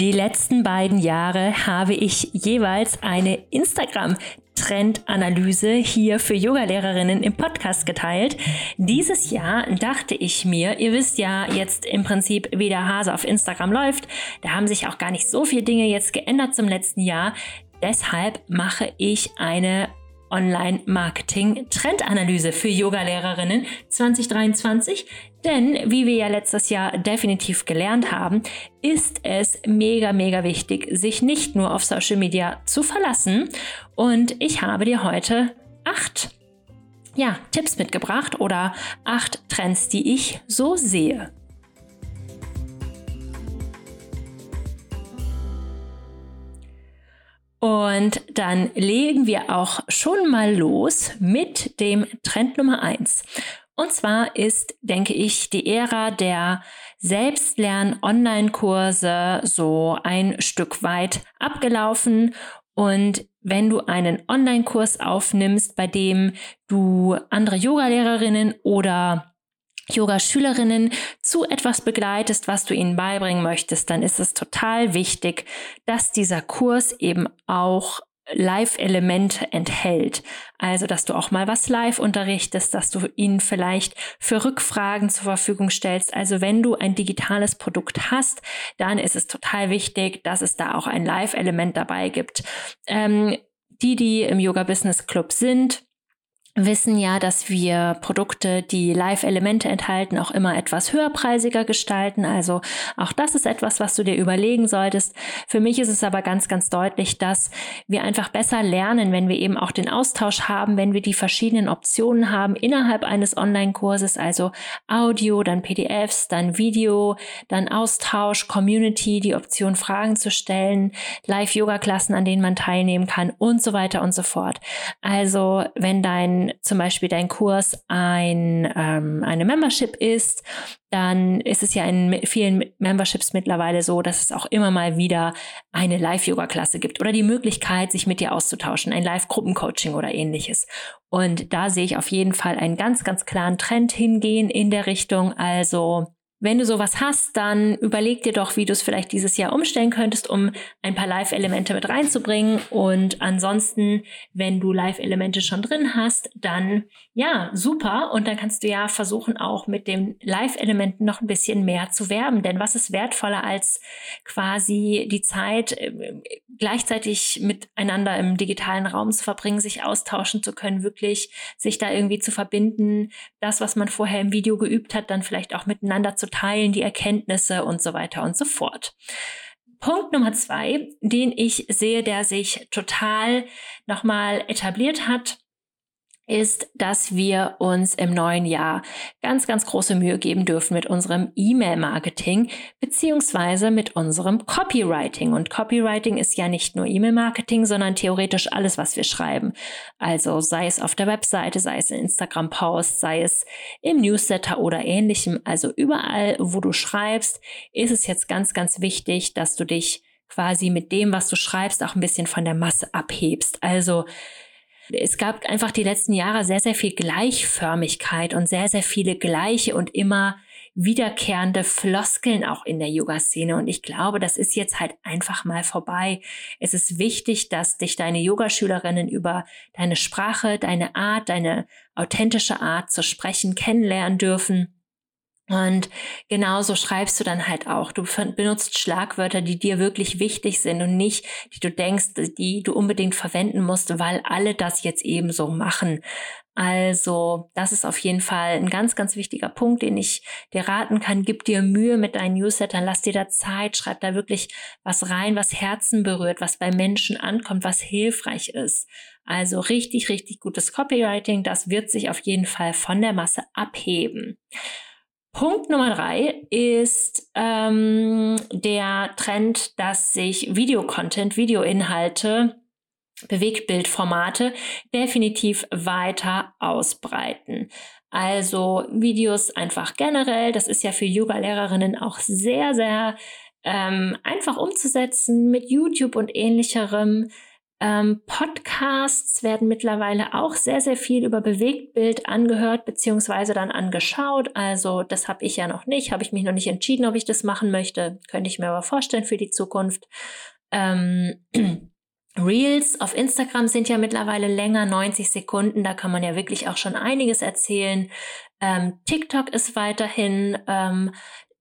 Die letzten beiden Jahre habe ich jeweils eine Instagram Trendanalyse hier für Yogalehrerinnen im Podcast geteilt. Dieses Jahr dachte ich mir, ihr wisst ja jetzt im Prinzip, wie der Hase auf Instagram läuft. Da haben sich auch gar nicht so viele Dinge jetzt geändert zum letzten Jahr. Deshalb mache ich eine Online-Marketing-Trendanalyse für Yogalehrerinnen 2023. Denn, wie wir ja letztes Jahr definitiv gelernt haben, ist es mega, mega wichtig, sich nicht nur auf Social Media zu verlassen. Und ich habe dir heute acht ja, Tipps mitgebracht oder acht Trends, die ich so sehe. Und dann legen wir auch schon mal los mit dem Trend Nummer eins. Und zwar ist, denke ich, die Ära der Selbstlern-Online-Kurse so ein Stück weit abgelaufen. Und wenn du einen Online-Kurs aufnimmst, bei dem du andere Yogalehrerinnen oder Yoga-Schülerinnen zu etwas begleitest, was du ihnen beibringen möchtest, dann ist es total wichtig, dass dieser Kurs eben auch Live-Elemente enthält. Also, dass du auch mal was live unterrichtest, dass du ihnen vielleicht für Rückfragen zur Verfügung stellst. Also, wenn du ein digitales Produkt hast, dann ist es total wichtig, dass es da auch ein Live-Element dabei gibt. Ähm, die, die im Yoga Business Club sind, wissen ja, dass wir Produkte, die Live-Elemente enthalten, auch immer etwas höherpreisiger gestalten. Also auch das ist etwas, was du dir überlegen solltest. Für mich ist es aber ganz, ganz deutlich, dass wir einfach besser lernen, wenn wir eben auch den Austausch haben, wenn wir die verschiedenen Optionen haben innerhalb eines Online-Kurses, also Audio, dann PDFs, dann Video, dann Austausch, Community, die Option Fragen zu stellen, Live-Yoga-Klassen, an denen man teilnehmen kann und so weiter und so fort. Also wenn dein zum Beispiel dein Kurs ein, ähm, eine Membership ist, dann ist es ja in vielen Memberships mittlerweile so, dass es auch immer mal wieder eine Live-Yoga-Klasse gibt oder die Möglichkeit, sich mit dir auszutauschen, ein Live-Gruppencoaching oder ähnliches. Und da sehe ich auf jeden Fall einen ganz, ganz klaren Trend hingehen in der Richtung. Also wenn du sowas hast, dann überleg dir doch, wie du es vielleicht dieses Jahr umstellen könntest, um ein paar Live-Elemente mit reinzubringen. Und ansonsten, wenn du Live-Elemente schon drin hast, dann ja, super. Und dann kannst du ja versuchen, auch mit den Live-Elementen noch ein bisschen mehr zu werben. Denn was ist wertvoller als quasi die Zeit äh, gleichzeitig miteinander im digitalen Raum zu verbringen, sich austauschen zu können, wirklich sich da irgendwie zu verbinden, das, was man vorher im Video geübt hat, dann vielleicht auch miteinander zu teilen, die Erkenntnisse und so weiter und so fort. Punkt Nummer zwei, den ich sehe, der sich total nochmal etabliert hat, ist, dass wir uns im neuen Jahr ganz, ganz große Mühe geben dürfen mit unserem E-Mail-Marketing beziehungsweise mit unserem Copywriting. Und Copywriting ist ja nicht nur E-Mail-Marketing, sondern theoretisch alles, was wir schreiben. Also sei es auf der Webseite, sei es in Instagram-Post, sei es im Newsletter oder ähnlichem. Also überall, wo du schreibst, ist es jetzt ganz, ganz wichtig, dass du dich quasi mit dem, was du schreibst, auch ein bisschen von der Masse abhebst. Also es gab einfach die letzten Jahre sehr, sehr viel Gleichförmigkeit und sehr, sehr viele gleiche und immer wiederkehrende Floskeln auch in der Yoga-Szene. Und ich glaube, das ist jetzt halt einfach mal vorbei. Es ist wichtig, dass dich deine Yogaschülerinnen über deine Sprache, deine Art, deine authentische Art zu sprechen kennenlernen dürfen und genauso schreibst du dann halt auch. Du benutzt Schlagwörter, die dir wirklich wichtig sind und nicht, die du denkst, die du unbedingt verwenden musst, weil alle das jetzt eben so machen. Also, das ist auf jeden Fall ein ganz, ganz wichtiger Punkt, den ich dir raten kann. Gib dir Mühe mit deinen Newslettern, lass dir da Zeit, schreib da wirklich was rein, was Herzen berührt, was bei Menschen ankommt, was hilfreich ist. Also richtig, richtig gutes Copywriting, das wird sich auf jeden Fall von der Masse abheben. Punkt Nummer drei ist ähm, der Trend, dass sich Videocontent, Videoinhalte, Bewegtbildformate definitiv weiter ausbreiten. Also Videos einfach generell, das ist ja für Yoga-Lehrerinnen auch sehr, sehr ähm, einfach umzusetzen mit YouTube und ähnlicherem Ähm, Podcasts werden mittlerweile auch sehr, sehr viel über Bewegtbild angehört beziehungsweise dann angeschaut. Also das habe ich ja noch nicht, habe ich mich noch nicht entschieden, ob ich das machen möchte. Könnte ich mir aber vorstellen für die Zukunft. Ähm, Reels auf Instagram sind ja mittlerweile länger, 90 Sekunden. Da kann man ja wirklich auch schon einiges erzählen. Ähm, TikTok ist weiterhin ähm,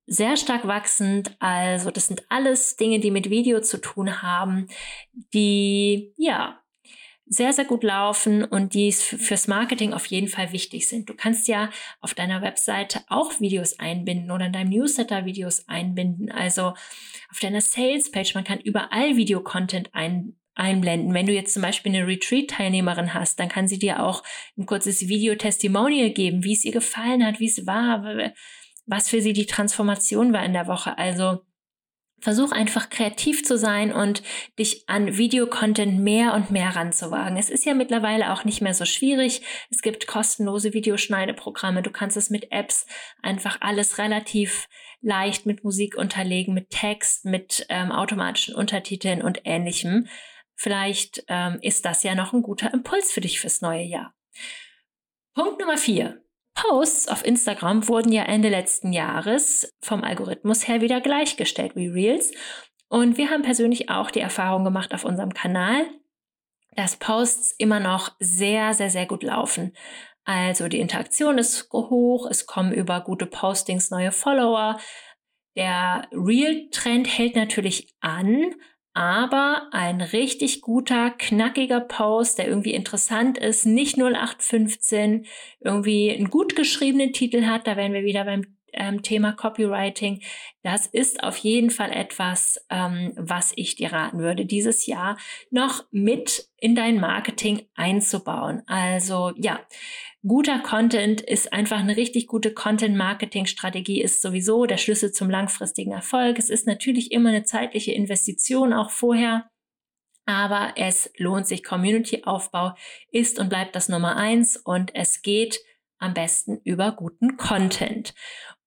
sehr stark wachsend. Also das sind alles Dinge, die mit Video zu tun haben, die ja sehr, sehr gut laufen und die fürs Marketing auf jeden Fall wichtig sind. Du kannst ja auf deiner Webseite auch Videos einbinden oder in deinem Newsletter Videos einbinden. Also auf deiner Sales-Page, man kann überall Videocontent ein, einblenden. Wenn du jetzt zum Beispiel eine Retreat-Teilnehmerin hast, dann kann sie dir auch ein kurzes Video-Testimonial geben, wie es ihr gefallen hat, wie es war, was für sie die Transformation war in der Woche. Also versuch einfach kreativ zu sein und dich an Videocontent mehr und mehr ranzuwagen. Es ist ja mittlerweile auch nicht mehr so schwierig. Es gibt kostenlose Videoschneideprogramme. Du kannst es mit Apps einfach alles relativ leicht mit Musik unterlegen, mit Text, mit ähm, automatischen Untertiteln und ähnlichem. Vielleicht ähm, ist das ja noch ein guter Impuls für dich fürs neue Jahr. Punkt Nummer vier. Posts auf Instagram wurden ja Ende letzten Jahres vom Algorithmus her wieder gleichgestellt wie Reels. Und wir haben persönlich auch die Erfahrung gemacht auf unserem Kanal, dass Posts immer noch sehr, sehr, sehr gut laufen. Also die Interaktion ist hoch, es kommen über gute Postings neue Follower. Der Real-Trend hält natürlich an, aber ein richtig guter, knackiger Post, der irgendwie interessant ist, nicht 0815, irgendwie einen gut geschriebenen Titel hat, da wären wir wieder beim ähm, Thema Copywriting. Das ist auf jeden Fall etwas, ähm, was ich dir raten würde, dieses Jahr noch mit in dein Marketing einzubauen. Also ja, guter Content ist einfach eine richtig gute Content-Marketing-Strategie, ist sowieso der Schlüssel zum langfristigen Erfolg. Es ist natürlich immer eine zeitliche Investition, auch vorher. Aber es lohnt sich. Community-Aufbau ist und bleibt das Nummer eins und es geht am besten über guten Content.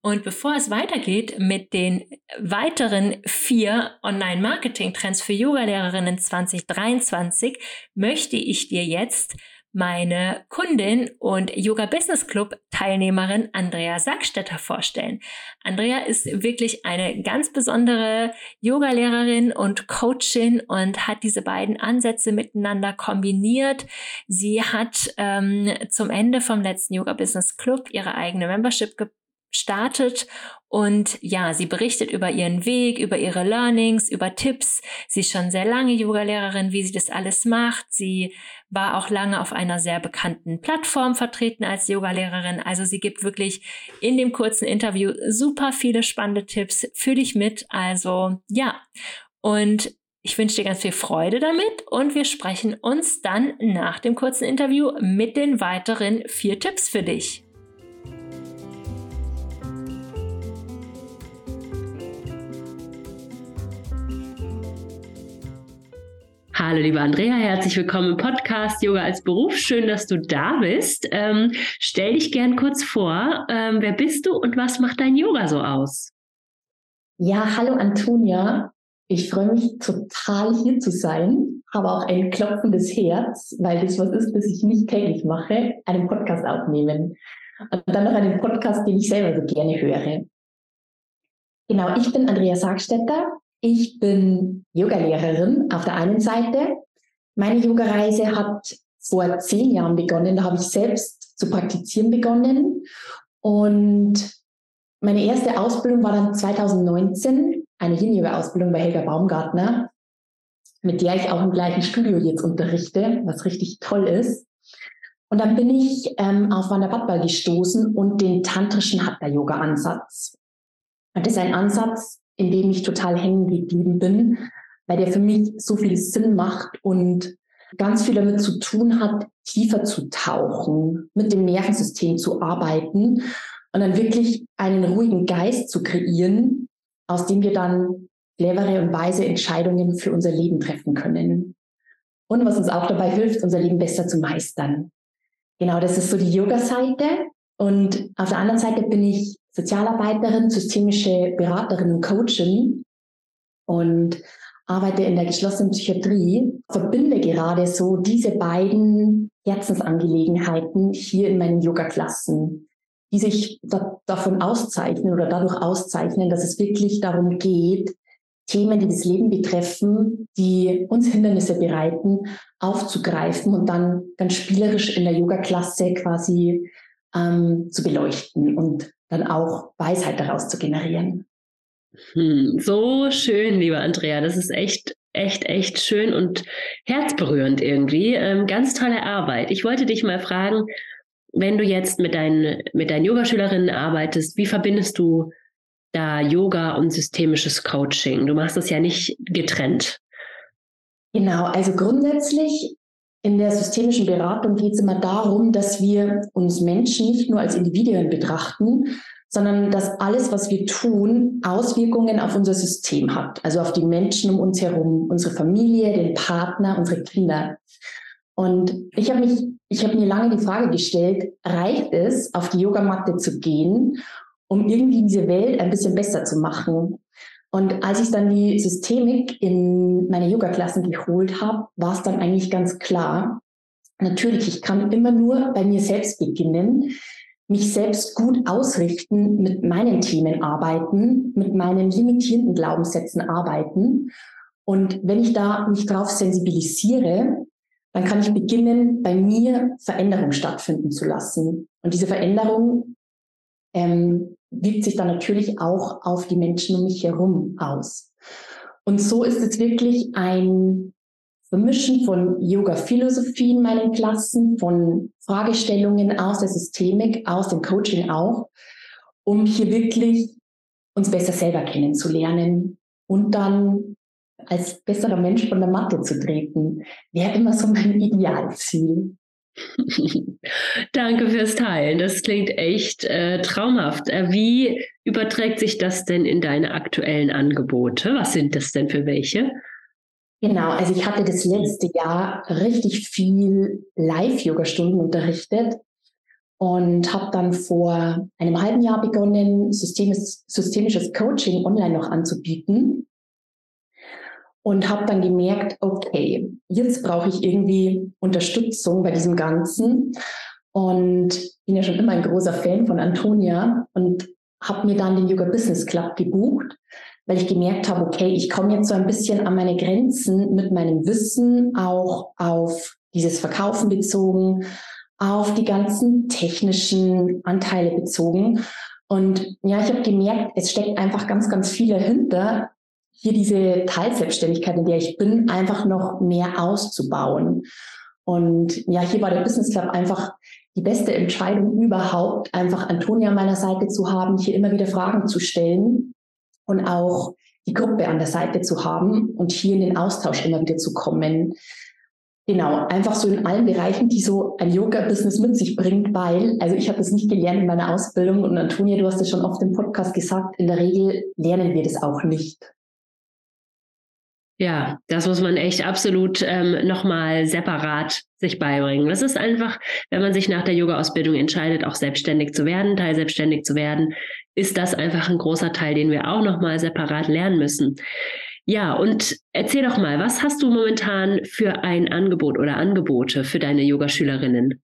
Und bevor es weitergeht mit den weiteren vier Online-Marketing-Trends für Yogalehrerinnen 2023, möchte ich dir jetzt meine Kundin und Yoga Business Club Teilnehmerin Andrea Sackstetter vorstellen. Andrea ist wirklich eine ganz besondere Yogalehrerin und Coachin und hat diese beiden Ansätze miteinander kombiniert. Sie hat ähm, zum Ende vom letzten Yoga Business Club ihre eigene Membership startet und ja, sie berichtet über ihren Weg, über ihre Learnings, über Tipps. Sie ist schon sehr lange Yoga-Lehrerin, wie sie das alles macht. Sie war auch lange auf einer sehr bekannten Plattform vertreten als Yoga-Lehrerin. Also sie gibt wirklich in dem kurzen Interview super viele spannende Tipps für dich mit. Also ja, und ich wünsche dir ganz viel Freude damit und wir sprechen uns dann nach dem kurzen Interview mit den weiteren vier Tipps für dich. Hallo, liebe Andrea, herzlich willkommen im Podcast Yoga als Beruf. Schön, dass du da bist. Ähm, stell dich gern kurz vor. Ähm, wer bist du und was macht dein Yoga so aus? Ja, hallo Antonia. Ich freue mich total hier zu sein, habe auch ein klopfendes Herz, weil das was ist, das ich nicht täglich mache, einen Podcast aufnehmen. Und dann noch einen Podcast, den ich selber so gerne höre. Genau, ich bin Andrea Sargstetter, ich bin Yogalehrerin auf der einen Seite. Meine Yogareise hat vor zehn Jahren begonnen. Da habe ich selbst zu praktizieren begonnen. Und meine erste Ausbildung war dann 2019, eine Yin-Yoga-Ausbildung bei Helga Baumgartner, mit der ich auch im gleichen Studio jetzt unterrichte, was richtig toll ist. Und dann bin ich ähm, auf Wanda Badball gestoßen und den tantrischen Hatha-Yoga-Ansatz. Das ist ein Ansatz, in dem ich total hängen geblieben bin, weil der für mich so viel Sinn macht und ganz viel damit zu tun hat, tiefer zu tauchen, mit dem Nervensystem zu arbeiten und dann wirklich einen ruhigen Geist zu kreieren, aus dem wir dann clevere und weise Entscheidungen für unser Leben treffen können. Und was uns auch dabei hilft, unser Leben besser zu meistern. Genau, das ist so die Yoga-Seite. Und auf der anderen Seite bin ich Sozialarbeiterin, systemische Beraterin und Coachin. Und arbeite in der geschlossenen Psychiatrie, verbinde gerade so diese beiden Herzensangelegenheiten hier in meinen Yoga-Klassen, die sich da, davon auszeichnen oder dadurch auszeichnen, dass es wirklich darum geht, Themen, die das Leben betreffen, die uns Hindernisse bereiten, aufzugreifen und dann ganz spielerisch in der Yoga-Klasse quasi ähm, zu beleuchten und dann auch Weisheit daraus zu generieren. Hm, so schön, lieber Andrea. Das ist echt, echt, echt schön und herzberührend irgendwie. Ähm, ganz tolle Arbeit. Ich wollte dich mal fragen, wenn du jetzt mit deinen, mit deinen Yogaschülerinnen arbeitest, wie verbindest du da Yoga und systemisches Coaching? Du machst das ja nicht getrennt. Genau, also grundsätzlich in der systemischen Beratung geht es immer darum, dass wir uns Menschen nicht nur als Individuen betrachten, sondern dass alles, was wir tun, Auswirkungen auf unser System hat, also auf die Menschen um uns herum, unsere Familie, den Partner, unsere Kinder. Und ich habe mich, ich habe mir lange die Frage gestellt, reicht es, auf die Yogamatte zu gehen, um irgendwie diese Welt ein bisschen besser zu machen? Und als ich dann die Systemik in meine Yoga-Klassen geholt habe, war es dann eigentlich ganz klar. Natürlich, ich kann immer nur bei mir selbst beginnen, mich selbst gut ausrichten, mit meinen Themen arbeiten, mit meinen limitierenden Glaubenssätzen arbeiten. Und wenn ich da mich drauf sensibilisiere, dann kann ich beginnen, bei mir Veränderung stattfinden zu lassen. Und diese Veränderung ähm, wirkt sich dann natürlich auch auf die Menschen um mich herum aus. Und so ist es wirklich ein Vermischen von Yoga-Philosophie in meinen Klassen, von Fragestellungen aus der Systemik, aus dem Coaching auch, um hier wirklich uns besser selber kennenzulernen und dann als besserer Mensch von der Matte zu treten, wäre immer so mein Idealziel. Danke fürs Teilen. Das klingt echt äh, traumhaft. Äh, wie überträgt sich das denn in deine aktuellen Angebote? Was sind das denn für welche? Genau, also ich hatte das letzte Jahr richtig viel Live-Yoga-Stunden unterrichtet und habe dann vor einem halben Jahr begonnen, systemisches, systemisches Coaching online noch anzubieten und habe dann gemerkt, okay, jetzt brauche ich irgendwie Unterstützung bei diesem Ganzen und bin ja schon immer ein großer Fan von Antonia und habe mir dann den Yoga Business Club gebucht weil ich gemerkt habe, okay, ich komme jetzt so ein bisschen an meine Grenzen mit meinem Wissen, auch auf dieses Verkaufen bezogen, auf die ganzen technischen Anteile bezogen. Und ja, ich habe gemerkt, es steckt einfach ganz, ganz viel dahinter, hier diese Teilselbstständigkeit, in der ich bin, einfach noch mehr auszubauen. Und ja, hier war der Business Club einfach die beste Entscheidung überhaupt, einfach Antonia an meiner Seite zu haben, hier immer wieder Fragen zu stellen und auch die Gruppe an der Seite zu haben und hier in den Austausch immer wieder zu kommen. Genau, einfach so in allen Bereichen, die so ein Yoga-Business mit sich bringt, weil, also ich habe das nicht gelernt in meiner Ausbildung und Antonia, du hast es schon oft im Podcast gesagt, in der Regel lernen wir das auch nicht. Ja, das muss man echt absolut ähm, nochmal separat sich beibringen. Das ist einfach, wenn man sich nach der Yoga-Ausbildung entscheidet, auch selbstständig zu werden, teilselbstständig zu werden, ist das einfach ein großer Teil, den wir auch nochmal separat lernen müssen. Ja, und erzähl doch mal, was hast du momentan für ein Angebot oder Angebote für deine Yogaschülerinnen?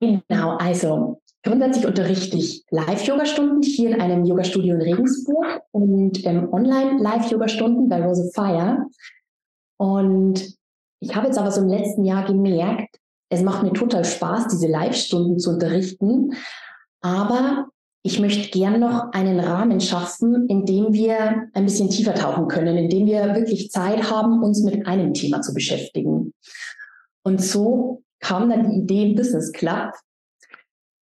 Genau, also grundsätzlich unterrichte ich Live-Yoga-Stunden hier in einem Yoga-Studio in Regensburg und ähm, Online-Live-Yoga-Stunden bei Rose Fire. Und ich habe jetzt aber so im letzten Jahr gemerkt, es macht mir total Spaß, diese Live-Stunden zu unterrichten. Aber ich möchte gern noch einen Rahmen schaffen, in dem wir ein bisschen tiefer tauchen können, in dem wir wirklich Zeit haben, uns mit einem Thema zu beschäftigen. Und so kam dann die Idee im Business Club.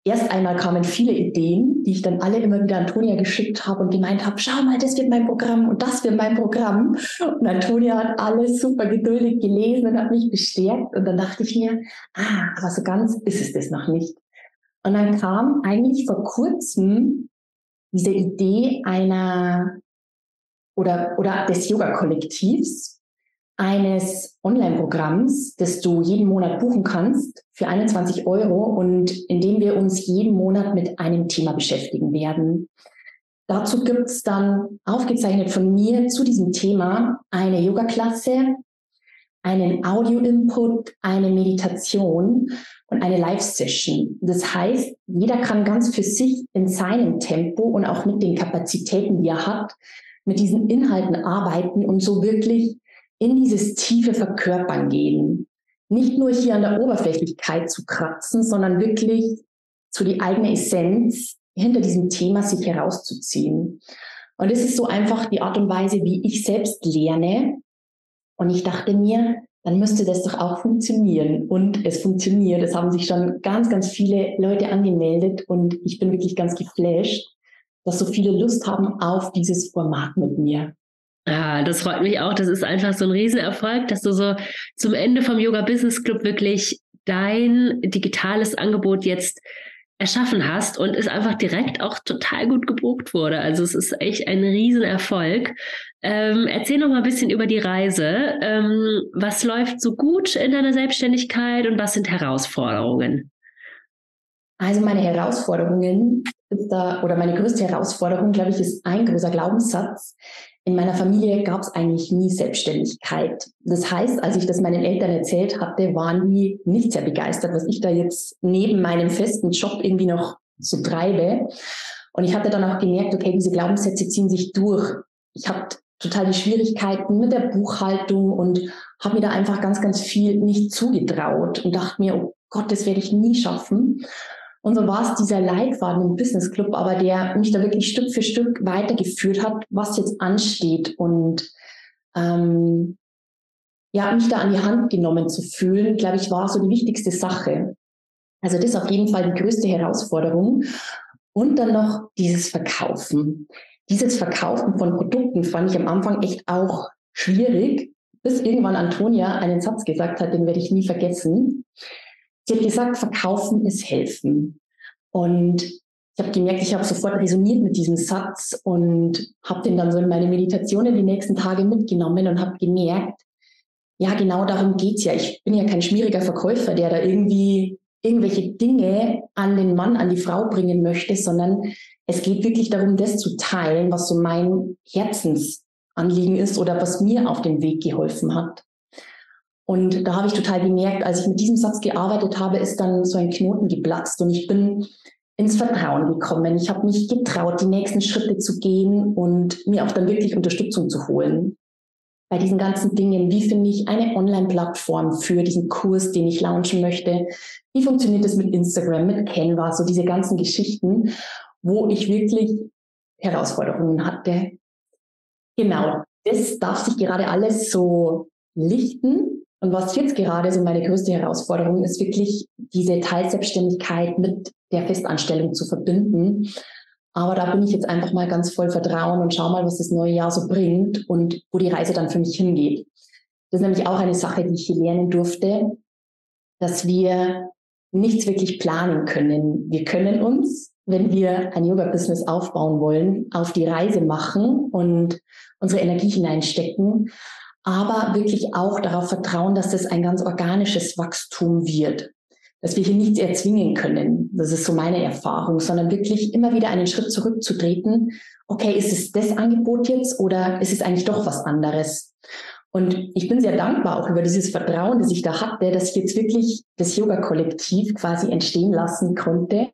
Erst einmal kamen viele Ideen, die ich dann alle immer wieder Antonia geschickt habe und gemeint habe, schau mal, das wird mein Programm und das wird mein Programm. Und Antonia hat alles super geduldig gelesen und hat mich bestärkt. Und dann dachte ich mir, ah, aber so ganz ist es das noch nicht. Und dann kam eigentlich vor kurzem diese Idee einer oder, oder des Yoga-Kollektivs, eines Online-Programms, das du jeden Monat buchen kannst für 21 Euro und in dem wir uns jeden Monat mit einem Thema beschäftigen werden. dazu gibt es dann aufgezeichnet von mir zu diesem Thema eine Yoga-Klasse, einen Audio-Input, eine Meditation und eine Live-Session. Das heißt, jeder kann ganz für sich in seinem Tempo und auch mit den Kapazitäten, die er hat, mit diesen Inhalten arbeiten und so wirklich in dieses tiefe Verkörpern gehen. Nicht nur hier an der Oberflächlichkeit zu kratzen, sondern wirklich zu die eigene Essenz hinter diesem Thema sich herauszuziehen. Und es ist so einfach die Art und Weise, wie ich selbst lerne. Und ich dachte mir, dann müsste das doch auch funktionieren. Und es funktioniert. Es haben sich schon ganz, ganz viele Leute angemeldet und ich bin wirklich ganz geflasht, dass so viele Lust haben auf dieses Format mit mir. Ah, das freut mich auch. Das ist einfach so ein Riesenerfolg, dass du so zum Ende vom Yoga Business Club wirklich dein digitales Angebot jetzt erschaffen hast und es einfach direkt auch total gut gebucht wurde. Also es ist echt ein Riesenerfolg. Ähm, erzähl noch mal ein bisschen über die Reise. Ähm, was läuft so gut in deiner Selbstständigkeit und was sind Herausforderungen? Also meine Herausforderungen da, oder meine größte Herausforderung, glaube ich, ist ein großer Glaubenssatz. In meiner Familie gab es eigentlich nie Selbstständigkeit. Das heißt, als ich das meinen Eltern erzählt hatte, waren die nicht sehr begeistert, was ich da jetzt neben meinem festen Job irgendwie noch so treibe. Und ich hatte dann auch gemerkt, okay, diese Glaubenssätze ziehen sich durch. Ich habe total die Schwierigkeiten mit der Buchhaltung und habe mir da einfach ganz, ganz viel nicht zugetraut und dachte mir, oh Gott, das werde ich nie schaffen. Und so war es dieser Leitfaden im Business Club, aber der mich da wirklich Stück für Stück weitergeführt hat, was jetzt ansteht und ähm, ja, mich da an die Hand genommen zu fühlen, glaube ich, war so die wichtigste Sache. Also das ist auf jeden Fall die größte Herausforderung. Und dann noch dieses Verkaufen. Dieses Verkaufen von Produkten fand ich am Anfang echt auch schwierig, bis irgendwann Antonia einen Satz gesagt hat, den werde ich nie vergessen. Sie hat gesagt, verkaufen ist helfen. Und ich habe gemerkt, ich habe sofort resoniert mit diesem Satz und habe den dann so in meine Meditationen die nächsten Tage mitgenommen und habe gemerkt, ja, genau darum geht's ja. Ich bin ja kein schwieriger Verkäufer, der da irgendwie irgendwelche Dinge an den Mann, an die Frau bringen möchte, sondern es geht wirklich darum, das zu teilen, was so mein Herzensanliegen ist oder was mir auf dem Weg geholfen hat. Und da habe ich total gemerkt, als ich mit diesem Satz gearbeitet habe, ist dann so ein Knoten geplatzt und ich bin ins Vertrauen gekommen. Ich habe mich getraut, die nächsten Schritte zu gehen und mir auch dann wirklich Unterstützung zu holen. Bei diesen ganzen Dingen, wie finde ich eine Online-Plattform für diesen Kurs, den ich launchen möchte? Wie funktioniert das mit Instagram, mit Canva, so diese ganzen Geschichten, wo ich wirklich Herausforderungen hatte. Genau, das darf sich gerade alles so lichten und was jetzt gerade so meine größte Herausforderung ist, wirklich diese Teilselbstständigkeit mit der Festanstellung zu verbinden. Aber da bin ich jetzt einfach mal ganz voll Vertrauen und schau mal, was das neue Jahr so bringt und wo die Reise dann für mich hingeht. Das ist nämlich auch eine Sache, die ich hier lernen durfte, dass wir nichts wirklich planen können. Wir können uns, wenn wir ein Yoga-Business aufbauen wollen, auf die Reise machen und unsere Energie hineinstecken aber wirklich auch darauf vertrauen, dass das ein ganz organisches Wachstum wird. Dass wir hier nichts erzwingen können. Das ist so meine Erfahrung, sondern wirklich immer wieder einen Schritt zurückzutreten. Okay, ist es das Angebot jetzt oder ist es eigentlich doch was anderes? Und ich bin sehr dankbar auch über dieses Vertrauen, das ich da hatte, dass ich jetzt wirklich das Yoga-Kollektiv quasi entstehen lassen konnte.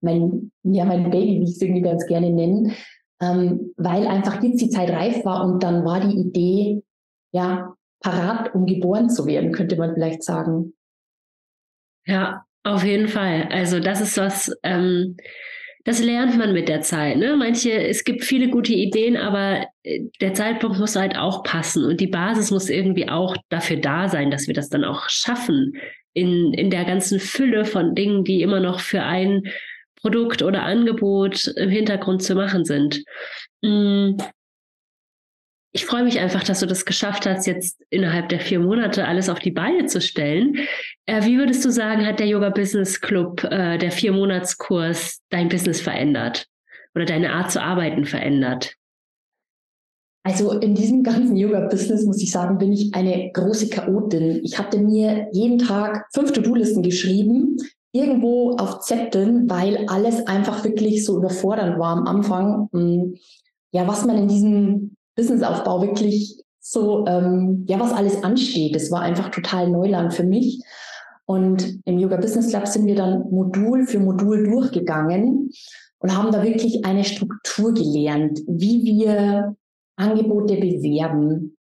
Mein, ja, mein Baby, wie ich es irgendwie ganz gerne nennen, ähm, weil einfach jetzt die Zeit reif war und dann war die Idee, ja, parat, um geboren zu werden, könnte man vielleicht sagen. Ja, auf jeden Fall. Also das ist was, ähm, das lernt man mit der Zeit. Ne? Manche, es gibt viele gute Ideen, aber äh, der Zeitpunkt muss halt auch passen und die Basis muss irgendwie auch dafür da sein, dass wir das dann auch schaffen in, in der ganzen Fülle von Dingen, die immer noch für ein Produkt oder Angebot im Hintergrund zu machen sind. Mm, ich freue mich einfach, dass du das geschafft hast, jetzt innerhalb der vier Monate alles auf die Beine zu stellen. Äh, wie würdest du sagen, hat der Yoga Business Club, äh, der Vier-Monats-Kurs, dein Business verändert oder deine Art zu arbeiten verändert? Also in diesem ganzen Yoga-Business, muss ich sagen, bin ich eine große Chaotin. Ich hatte mir jeden Tag fünf To-Do-Listen geschrieben, irgendwo auf Zetteln, weil alles einfach wirklich so überfordernd war am Anfang. Hm, ja, was man in diesem Businessaufbau wirklich so, ähm, ja, was alles ansteht. Das war einfach total Neuland für mich. Und im Yoga Business Club sind wir dann Modul für Modul durchgegangen und haben da wirklich eine Struktur gelernt, wie wir Angebote bewerben,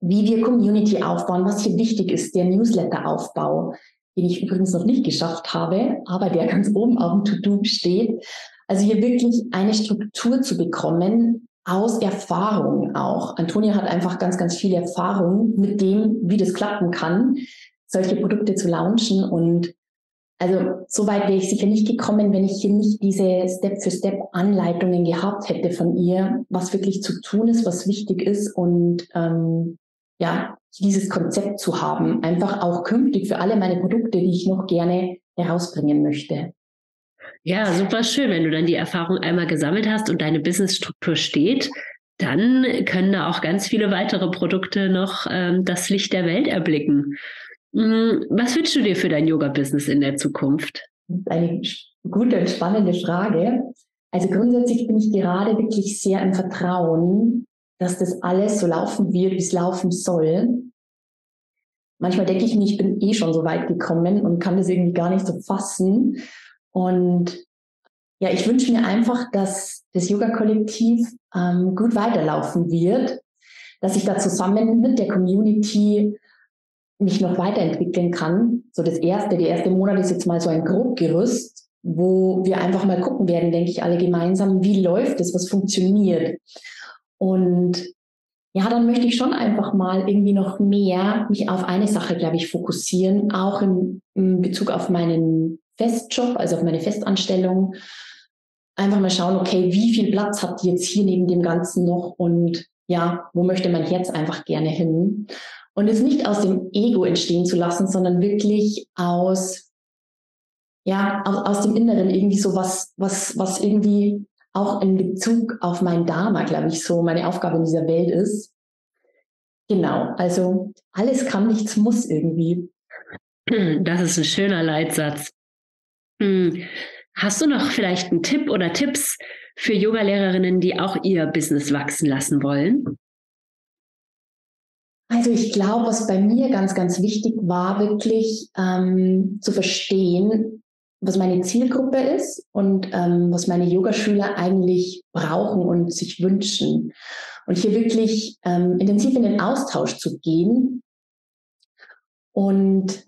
wie wir Community aufbauen, was hier wichtig ist, der Newsletter-Aufbau, den ich übrigens noch nicht geschafft habe, aber der ganz oben auf dem To-Do steht. Also hier wirklich eine Struktur zu bekommen, aus Erfahrung auch. Antonia hat einfach ganz, ganz viel Erfahrung mit dem, wie das klappen kann, solche Produkte zu launchen. Und also so weit wäre ich sicher nicht gekommen, wenn ich hier nicht diese Step-für-Step-Anleitungen gehabt hätte von ihr, was wirklich zu tun ist, was wichtig ist und ähm, ja, dieses Konzept zu haben, einfach auch künftig für alle meine Produkte, die ich noch gerne herausbringen möchte. Ja, super schön. Wenn du dann die Erfahrung einmal gesammelt hast und deine Businessstruktur steht, dann können da auch ganz viele weitere Produkte noch ähm, das Licht der Welt erblicken. Hm, was wünschst du dir für dein Yoga-Business in der Zukunft? Eine gute und spannende Frage. Also grundsätzlich bin ich gerade wirklich sehr im Vertrauen, dass das alles so laufen wird, wie es laufen soll. Manchmal denke ich mir, ich bin eh schon so weit gekommen und kann das irgendwie gar nicht so fassen. Und ja, ich wünsche mir einfach, dass das Yoga-Kollektiv ähm, gut weiterlaufen wird, dass ich da zusammen mit der Community mich noch weiterentwickeln kann. So das erste, der erste Monat ist jetzt mal so ein Grobgerüst, wo wir einfach mal gucken werden, denke ich, alle gemeinsam, wie läuft es, was funktioniert. Und ja, dann möchte ich schon einfach mal irgendwie noch mehr mich auf eine Sache, glaube ich, fokussieren, auch in, in Bezug auf meinen Festjob, also auf meine Festanstellung. Einfach mal schauen, okay, wie viel Platz hat die jetzt hier neben dem Ganzen noch und ja, wo möchte mein Herz einfach gerne hin? Und es nicht aus dem Ego entstehen zu lassen, sondern wirklich aus, ja, aus, aus dem Inneren irgendwie so was, was, was irgendwie auch in Bezug auf mein Dharma, glaube ich, so meine Aufgabe in dieser Welt ist. Genau, also alles kann, nichts muss irgendwie. Das ist ein schöner Leitsatz. Hm. Hast du noch vielleicht einen Tipp oder Tipps für Yogalehrerinnen, die auch ihr Business wachsen lassen wollen? Also ich glaube, was bei mir ganz, ganz wichtig war, wirklich ähm, zu verstehen, was meine Zielgruppe ist und ähm, was meine Yogaschüler eigentlich brauchen und sich wünschen. Und hier wirklich ähm, intensiv in den Austausch zu gehen und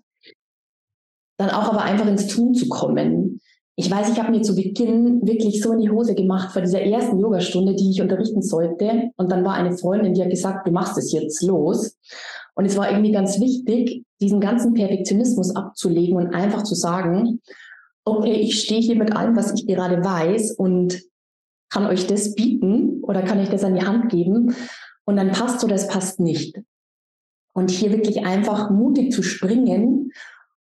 dann auch aber einfach ins Tun zu kommen. Ich weiß, ich habe mir zu Beginn wirklich so in die Hose gemacht vor dieser ersten Yogastunde, die ich unterrichten sollte. Und dann war eine Freundin, die hat gesagt, du machst es jetzt los. Und es war irgendwie ganz wichtig, diesen ganzen Perfektionismus abzulegen und einfach zu sagen, okay, ich stehe hier mit allem, was ich gerade weiß und kann euch das bieten oder kann ich das an die Hand geben? Und dann passt so, das passt nicht. Und hier wirklich einfach mutig zu springen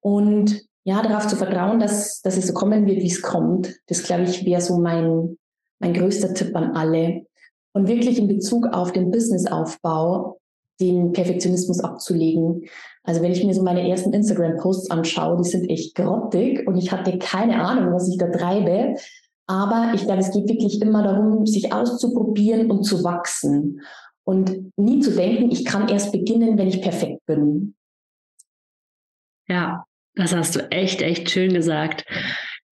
und ja, darauf zu vertrauen, dass, dass es so kommen wird, wie es kommt. Das, glaube ich, wäre so mein, mein größter Tipp an alle. Und wirklich in Bezug auf den Businessaufbau den Perfektionismus abzulegen. Also wenn ich mir so meine ersten Instagram-Posts anschaue, die sind echt grottig und ich hatte keine Ahnung, was ich da treibe. Aber ich glaube, es geht wirklich immer darum, sich auszuprobieren und zu wachsen. Und nie zu denken, ich kann erst beginnen, wenn ich perfekt bin. Ja, das hast du echt, echt schön gesagt.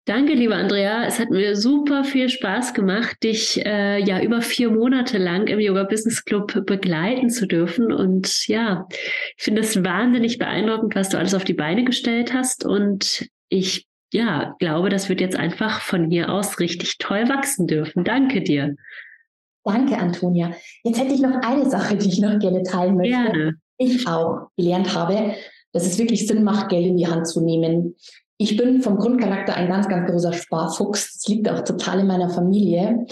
Danke, liebe Andrea. Es hat mir super viel Spaß gemacht, dich äh, ja über vier Monate lang im Yoga Business Club begleiten zu dürfen. Und ja, ich finde es wahnsinnig beeindruckend, was du alles auf die Beine gestellt hast. Und ich ja, glaube, das wird jetzt einfach von hier aus richtig toll wachsen dürfen. Danke dir. Danke, Antonia. Jetzt hätte ich noch eine Sache, die ich noch gerne teilen möchte. Gerne. Ich auch gelernt habe, dass es wirklich Sinn macht, Geld in die Hand zu nehmen. Ich bin vom Grundcharakter ein ganz, ganz großer Sparfuchs. Das liegt auch total in meiner Familie.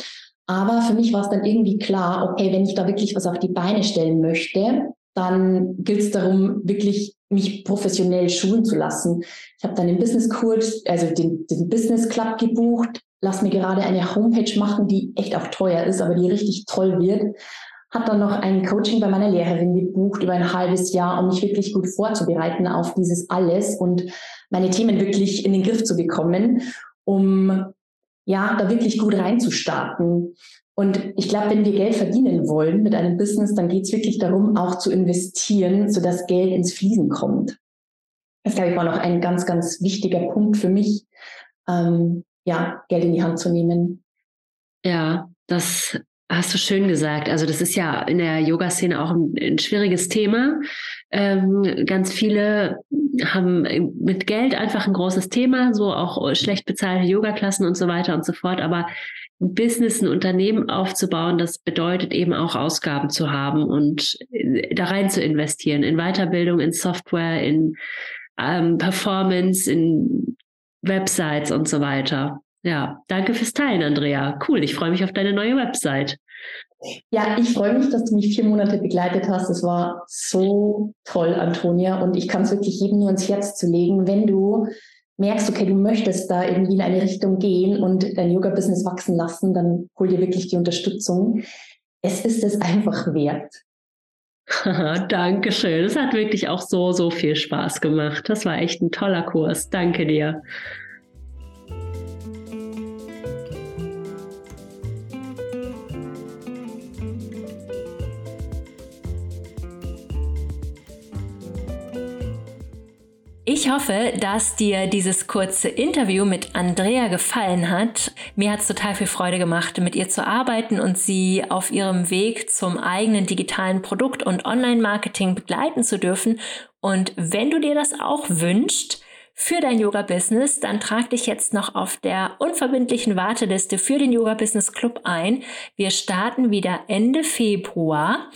Aber für mich war es dann irgendwie klar, okay, wenn ich da wirklich was auf die Beine stellen möchte, dann gilt es darum, wirklich mich professionell schulen zu lassen. Ich habe dann den Business Kurs, also den, den Business Club gebucht, lass mir gerade eine Homepage machen, die echt auch teuer ist, aber die richtig toll wird. Hat dann noch ein Coaching bei meiner Lehrerin gebucht über ein halbes Jahr, um mich wirklich gut vorzubereiten auf dieses alles und meine Themen wirklich in den Griff zu bekommen, um ja, da wirklich gut reinzustarten. Und ich glaube, wenn wir Geld verdienen wollen mit einem Business, dann geht es wirklich darum, auch zu investieren, sodass Geld ins Fließen kommt. Das, glaube ich, war noch ein ganz, ganz wichtiger Punkt für mich, ähm, ja, Geld in die Hand zu nehmen. Ja, das Hast du schön gesagt. Also das ist ja in der Yoga-Szene auch ein, ein, schwieriges Thema. Ähm, ganz viele haben mit Geld einfach ein großes Thema, so auch schlecht bezahlte Yoga-Klassen und so weiter und so fort. Aber ein Business, ein Unternehmen aufzubauen, das bedeutet eben auch Ausgaben zu haben und äh, da rein zu investieren in Weiterbildung, in Software, in ähm, Performance, in Websites und so weiter. Ja, danke fürs Teilen, Andrea. Cool, ich freue mich auf deine neue Website. Ja, ich freue mich, dass du mich vier Monate begleitet hast. Es war so toll, Antonia. Und ich kann es wirklich jedem nur ins Herz zu legen, wenn du merkst, okay, du möchtest da irgendwie in eine Richtung gehen und dein Yoga-Business wachsen lassen, dann hol dir wirklich die Unterstützung. Es ist es einfach wert. Dankeschön. Es hat wirklich auch so, so viel Spaß gemacht. Das war echt ein toller Kurs. Danke dir. Ich hoffe, dass dir dieses kurze Interview mit Andrea gefallen hat. Mir hat es total viel Freude gemacht, mit ihr zu arbeiten und sie auf ihrem Weg zum eigenen digitalen Produkt und Online-Marketing begleiten zu dürfen. Und wenn du dir das auch wünschst, für dein Yoga-Business, dann trag dich jetzt noch auf der unverbindlichen Warteliste für den Yoga-Business Club ein. Wir starten wieder Ende Februar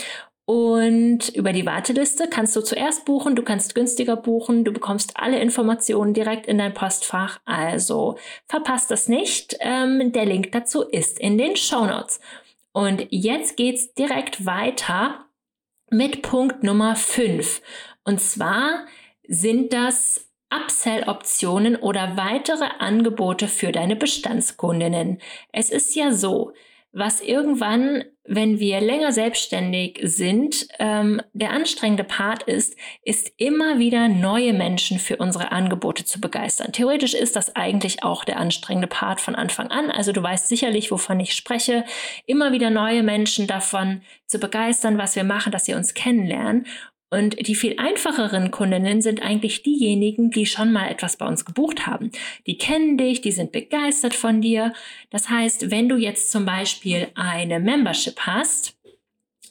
und über die Warteliste kannst du zuerst buchen, du kannst günstiger buchen, du bekommst alle Informationen direkt in dein Postfach. Also verpasst das nicht. Ähm, der Link dazu ist in den Show Notes. Und jetzt geht's direkt weiter mit Punkt Nummer 5. Und zwar sind das Upsell-Optionen oder weitere Angebote für deine Bestandskundinnen. Es ist ja so, was irgendwann, wenn wir länger selbstständig sind, ähm, der anstrengende Part ist, ist immer wieder neue Menschen für unsere Angebote zu begeistern. Theoretisch ist das eigentlich auch der anstrengende Part von Anfang an. Also du weißt sicherlich, wovon ich spreche, immer wieder neue Menschen davon zu begeistern, was wir machen, dass sie uns kennenlernen. Und die viel einfacheren Kundinnen sind eigentlich diejenigen, die schon mal etwas bei uns gebucht haben. Die kennen dich, die sind begeistert von dir. Das heißt, wenn du jetzt zum Beispiel eine Membership hast,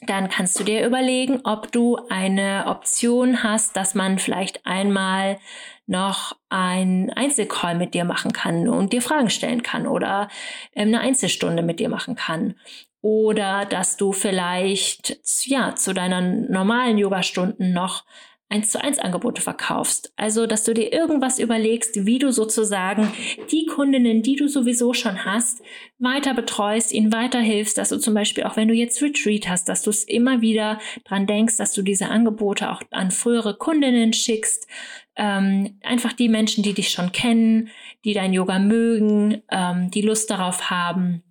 dann kannst du dir überlegen, ob du eine Option hast, dass man vielleicht einmal noch ein Einzelcall mit dir machen kann und dir Fragen stellen kann oder ähm, eine Einzelstunde mit dir machen kann oder dass du vielleicht ja zu deinen normalen Yoga-Stunden noch eins zu eins Angebote verkaufst. Also, dass du dir irgendwas überlegst, wie du sozusagen die Kundinnen, die du sowieso schon hast, weiter betreust, ihnen weiterhilfst, dass du zum Beispiel auch wenn du jetzt Retreat hast, dass du es immer wieder dran denkst, dass du diese Angebote auch an frühere Kundinnen schickst. Ähm, einfach die Menschen, die dich schon kennen, die dein Yoga mögen, ähm, die Lust darauf haben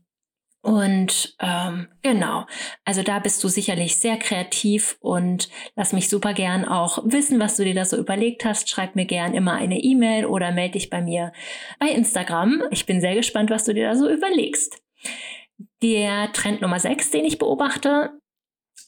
und ähm, genau, also da bist du sicherlich sehr kreativ und lass mich super gern auch wissen, was du dir da so überlegt hast. Schreib mir gern immer eine E-Mail oder melde dich bei mir bei Instagram. Ich bin sehr gespannt, was du dir da so überlegst. Der Trend Nummer 6, den ich beobachte,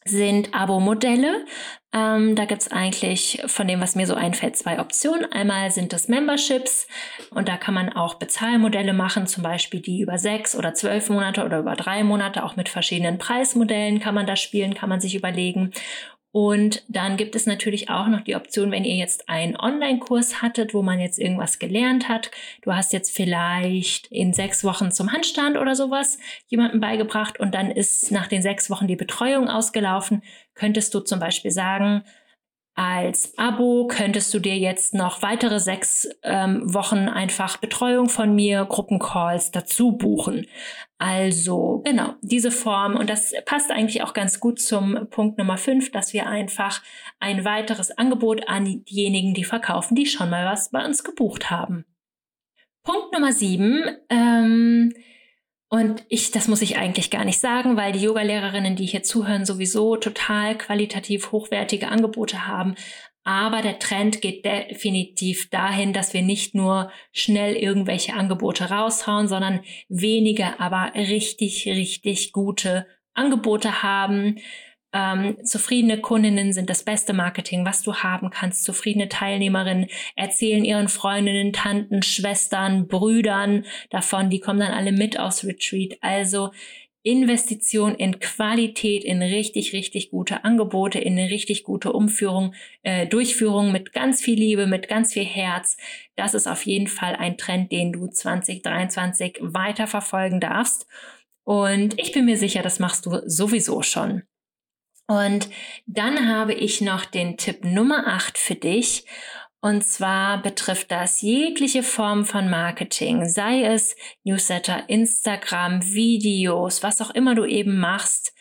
sind Abo-Modelle. Ähm, da gibt's eigentlich von dem, was mir so einfällt, zwei Optionen. Einmal sind das Memberships und da kann man auch Bezahlmodelle machen, zum Beispiel die über sechs oder zwölf Monate oder über drei Monate, auch mit verschiedenen Preismodellen kann man da spielen, kann man sich überlegen. Und dann gibt es natürlich auch noch die Option, wenn ihr jetzt einen Online-Kurs hattet, wo man jetzt irgendwas gelernt hat. Du hast jetzt vielleicht in sechs Wochen zum Handstand oder sowas jemandem beigebracht und dann ist nach den sechs Wochen die Betreuung ausgelaufen. Könntest du zum Beispiel sagen, als Abo könntest du dir jetzt noch weitere sechs ähm, Wochen einfach Betreuung von mir, Gruppencalls dazu buchen. Also genau, diese Form. Und das passt eigentlich auch ganz gut zum Punkt Nummer fünf, dass wir einfach ein weiteres Angebot an diejenigen, die verkaufen, die schon mal was bei uns gebucht haben. Punkt Nummer sieben. Ähm, Und ich, das muss ich eigentlich gar nicht sagen, weil die Yogalehrerinnen, die hier zuhören, sowieso total qualitativ hochwertige Angebote haben. Aber der Trend geht definitiv dahin, dass wir nicht nur schnell irgendwelche Angebote raushauen, sondern wenige, aber richtig, richtig gute Angebote haben. Ähm, zufriedene Kundinnen sind das beste Marketing, was du haben kannst. Zufriedene Teilnehmerinnen erzählen ihren Freundinnen, Tanten, Schwestern, Brüdern davon. Die kommen dann alle mit aus Retreat. Also Investition in Qualität, in richtig, richtig gute Angebote, in eine richtig gute Umführung, äh, Durchführung mit ganz viel Liebe, mit ganz viel Herz. Das ist auf jeden Fall ein Trend, den du 2023 weiter verfolgen darfst. Und ich bin mir sicher, das machst du sowieso schon. Und dann habe ich noch den Tipp Nummer 8 für dich. Und zwar betrifft das jegliche Form von Marketing, sei es Newsletter, Instagram, Videos, was auch immer du eben machst.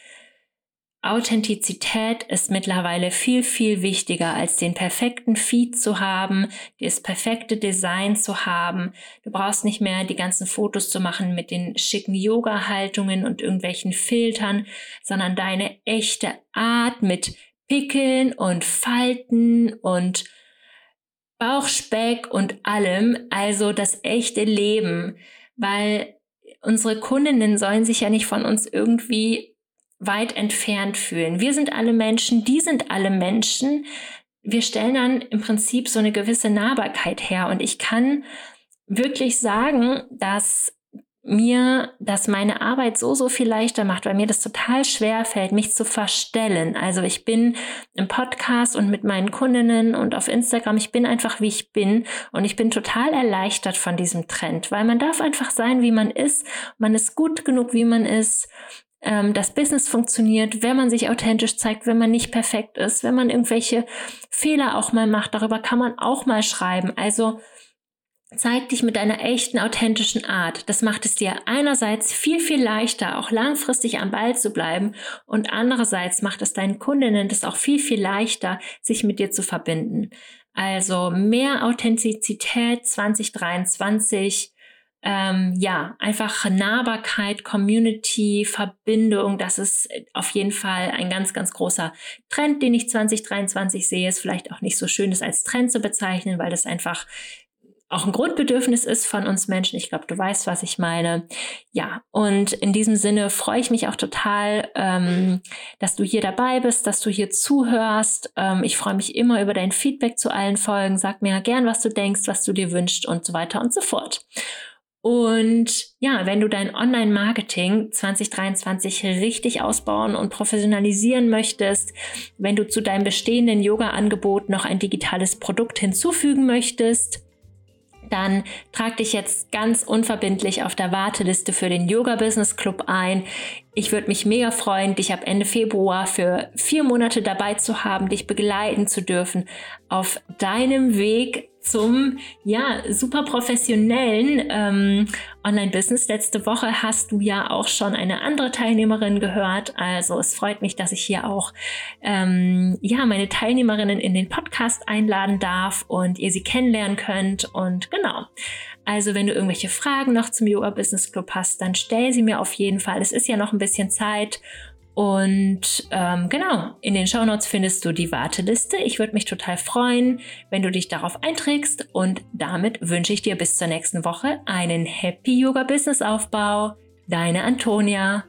Authentizität ist mittlerweile viel, viel wichtiger als den perfekten Feed zu haben, das perfekte Design zu haben. Du brauchst nicht mehr die ganzen Fotos zu machen mit den schicken Yoga-Haltungen und irgendwelchen Filtern, sondern deine echte Art mit Pickeln und Falten und Bauchspeck und allem, also das echte Leben, weil unsere Kundinnen sollen sich ja nicht von uns irgendwie weit entfernt fühlen. Wir sind alle Menschen, die sind alle Menschen. Wir stellen dann im Prinzip so eine gewisse Nahbarkeit her und ich kann wirklich sagen, dass mir das meine Arbeit so, so viel leichter macht, weil mir das total schwer fällt, mich zu verstellen. Also ich bin im Podcast und mit meinen Kundinnen und auf Instagram, ich bin einfach wie ich bin und ich bin total erleichtert von diesem Trend, weil man darf einfach sein, wie man ist. Man ist gut genug, wie man ist. Ähm, das Business funktioniert, wenn man sich authentisch zeigt, wenn man nicht perfekt ist, wenn man irgendwelche Fehler auch mal macht. Darüber kann man auch mal schreiben. Also Zeig dich mit deiner echten, authentischen Art. Das macht es dir einerseits viel, viel leichter, auch langfristig am Ball zu bleiben und andererseits macht es deinen Kundinnen das auch viel, viel leichter, sich mit dir zu verbinden. Also mehr Authentizität 2023. Ähm, ja, einfach Nahbarkeit, Community, Verbindung, das ist auf jeden Fall ein ganz, ganz großer Trend, den ich 2023 sehe. Ist vielleicht auch nicht so schön, das als Trend zu bezeichnen, weil das einfach auch ein Grundbedürfnis ist von uns Menschen. Ich glaube, du weißt, was ich meine. Ja, und in diesem Sinne freue ich mich auch total, ähm, dass du hier dabei bist, dass du hier zuhörst. Ähm, ich freue mich immer über dein Feedback zu allen Folgen. Sag mir gern, was du denkst, was du dir wünschst und so weiter und so fort. Und ja, wenn du dein Online-Marketing 2023 richtig ausbauen und professionalisieren möchtest, wenn du zu deinem bestehenden Yoga-Angebot noch ein digitales Produkt hinzufügen möchtest, dann trag dich jetzt ganz unverbindlich auf der Warteliste für den Yoga Business Club ein. Ich würde mich mega freuen, dich ab Ende Februar für vier Monate dabei zu haben, dich begleiten zu dürfen auf deinem Weg zum ja super professionellen ähm, Online-Business. Letzte Woche hast du ja auch schon eine andere Teilnehmerin gehört. Also es freut mich, dass ich hier auch ähm, ja meine Teilnehmerinnen in den Podcast einladen darf und ihr sie kennenlernen könnt. Und genau. Also wenn du irgendwelche Fragen noch zum Yoga Business Club hast, dann stell sie mir auf jeden Fall. Es ist ja noch ein bisschen Zeit und ähm, genau, in den Show Notes findest du die Warteliste. Ich würde mich total freuen, wenn du dich darauf einträgst. Und damit wünsche ich dir bis zur nächsten Woche einen Happy Yoga Business Aufbau. Deine Antonia.